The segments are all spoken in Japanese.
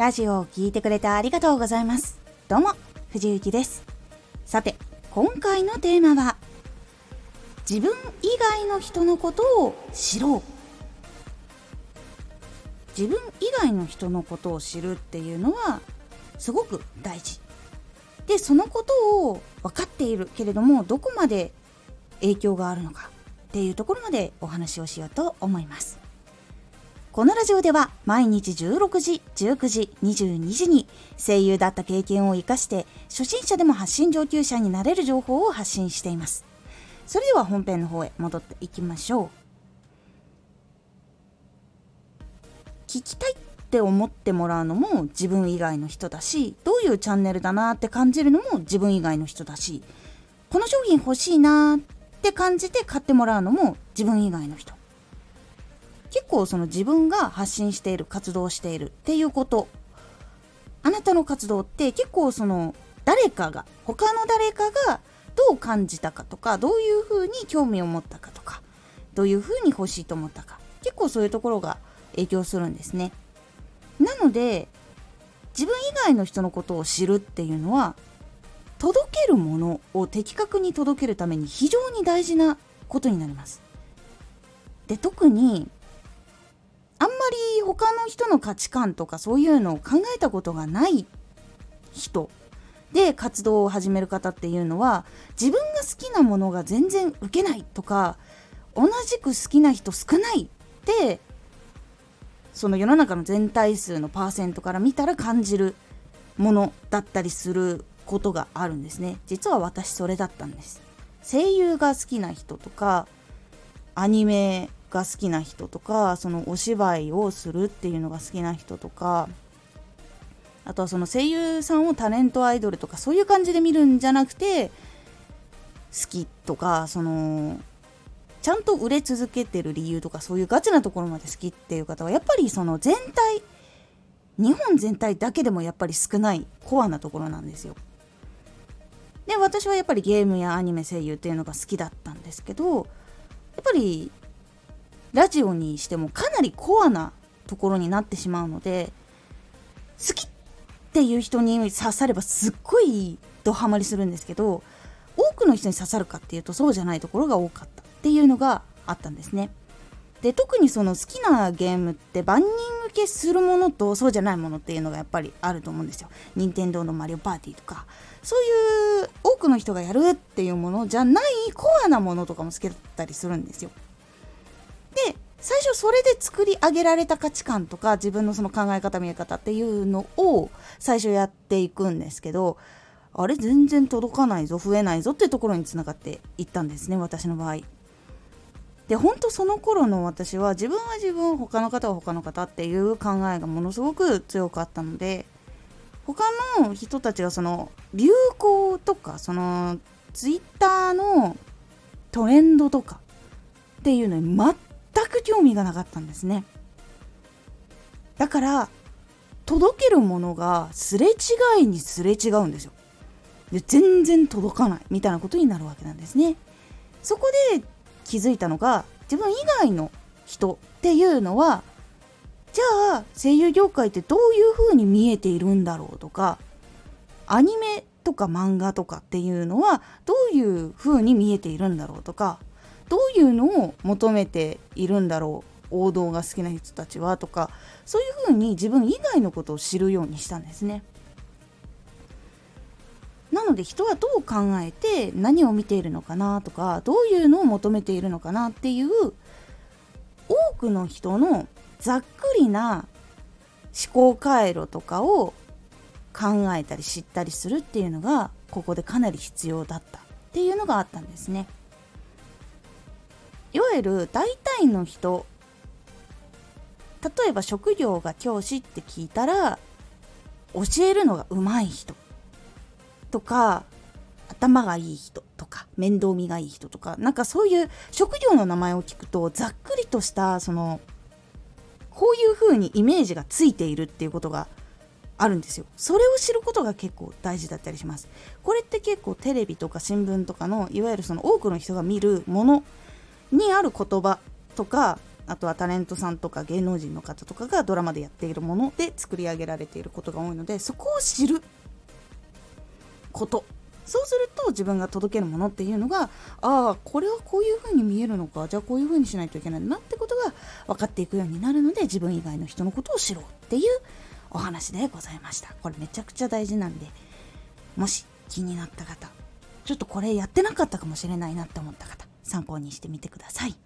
ラジオを聴いてくれてありがとうございます。どうも、藤幸です。さて、今回のテーマは、自分以外の人のことを知ろう。自分以外の人のことを知るっていうのは、すごく大事。で、そのことを分かっているけれども、どこまで影響があるのかっていうところまでお話をしようと思います。このラジオでは毎日16時、19時、22時に声優だった経験を活かして初心者でも発信上級者になれる情報を発信しています。それでは本編の方へ戻っていきましょう。聞きたいって思ってもらうのも自分以外の人だし、どういうチャンネルだなって感じるのも自分以外の人だし、この商品欲しいなって感じて買ってもらうのも自分以外の人。結構その自分が発信している活動しているっていうこと。あなたの活動って結構その誰かが他の誰かがどう感じたかとかどういうふうに興味を持ったかとかどういうふうに欲しいと思ったか。結構そういうところが影響するんですね。なので自分以外の人のことを知るっていうのは届けるものを的確に届けるために非常に大事なことになります。で特に他の人の価値観とかそういうのを考えたことがない人で活動を始める方っていうのは自分が好きなものが全然受けないとか同じく好きな人少ないってその世の中の全体数のパーセントから見たら感じるものだったりすることがあるんですね。実は私それだったんです。声優が好きな人とかアニメが好きな人とかそのお芝居をするっていうのが好きな人とかあとはその声優さんをタレントアイドルとかそういう感じで見るんじゃなくて好きとかそのちゃんと売れ続けてる理由とかそういうガチなところまで好きっていう方はやっぱりその全体日本全体だけでもやっぱり少ないコアなところなんですよ。で私はやっぱりゲームやアニメ声優っていうのが好きだったんですけどやっぱりラジオにしてもかなりコアなところになってしまうので好きっていう人に刺さればすっごいドハマりするんですけど多くの人に刺さるかっていうとそうじゃないところが多かったっていうのがあったんですね。で特にその好きなゲームって万人受けするものとそうじゃないものっていうのがやっぱりあると思うんですよ。任天堂のマリオパーティーとかそういう多くの人がやるっていうものじゃないコアなものとかも好きだったりするんですよ。最初それで作り上げられた価値観とか自分のその考え方見え方っていうのを最初やっていくんですけどあれ全然届かないぞ増えないぞっていうところにつながっていったんですね私の場合。で本当その頃の私は自分は自分他の方は他の方っていう考えがものすごく強かったので他の人たちがその流行とかそのツイッターのトレンドとかっていうのに全く興味がなかったんですね。だから届けるものがすれ違いにすれ違うんですよ。で全然届かないみたいなことになるわけなんですね。そこで気づいたのが自分以外の人っていうのはじゃあ声優業界ってどういう風に見えているんだろうとかアニメとか漫画とかっていうのはどういう風に見えているんだろうとかどういうのを求めているんだろう王道が好きな人たちはとかそういうふうに自分以外のことを知るようにしたんですね。なので人はどう考えて何を見ているのかなとかどういうのを求めているのかなっていう多くの人のざっくりな思考回路とかを考えたり知ったりするっていうのがここでかなり必要だったっていうのがあったんですね。いわゆる大体の人例えば職業が教師って聞いたら教えるのが上手い人とか頭がいい人とか面倒見がいい人とかなんかそういう職業の名前を聞くとざっくりとしたそのこういう風にイメージがついているっていうことがあるんですよ。それを知ることが結構大事だったりします。これって結構テレビとか新聞とかのいわゆるその多くの人が見るものにある言葉とかあとはタレントさんとか芸能人の方とかがドラマでやっているもので作り上げられていることが多いのでそこを知ること。そうすると自分が届けるものっていうのがああこれはこういう風に見えるのか。じゃあこういう風にしないといけないなってことが分かっていくようになるので自分以外の人のことを知ろうっていうお話でございました。これめちゃくちゃ大事なんでもし気になった方ちょっとこれやってなかったかもしれないなって思った方参考にしてみてください。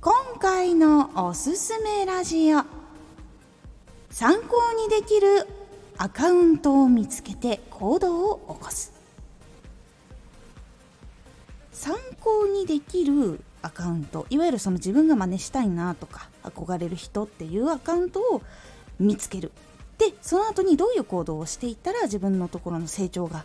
今回のおすすめラジオ。参考にできるアカウントを見つけて行動を起こす。参考にできるアカウント。いわゆるその自分が真似したいなとか憧れる人っていうアカウントを見つける。でその後にどういう行動をしていったら自分のところの成長が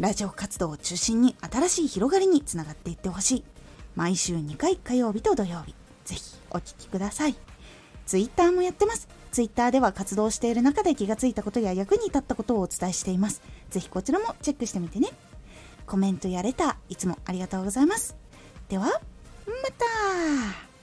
ラジオ活動を中心に新しい広がりにつながっていってほしい。毎週2回火曜日と土曜日。ぜひお聴きください。ツイッターもやってます。ツイッターでは活動している中で気がついたことや役に立ったことをお伝えしています。ぜひこちらもチェックしてみてね。コメントやレター、いつもありがとうございます。では、また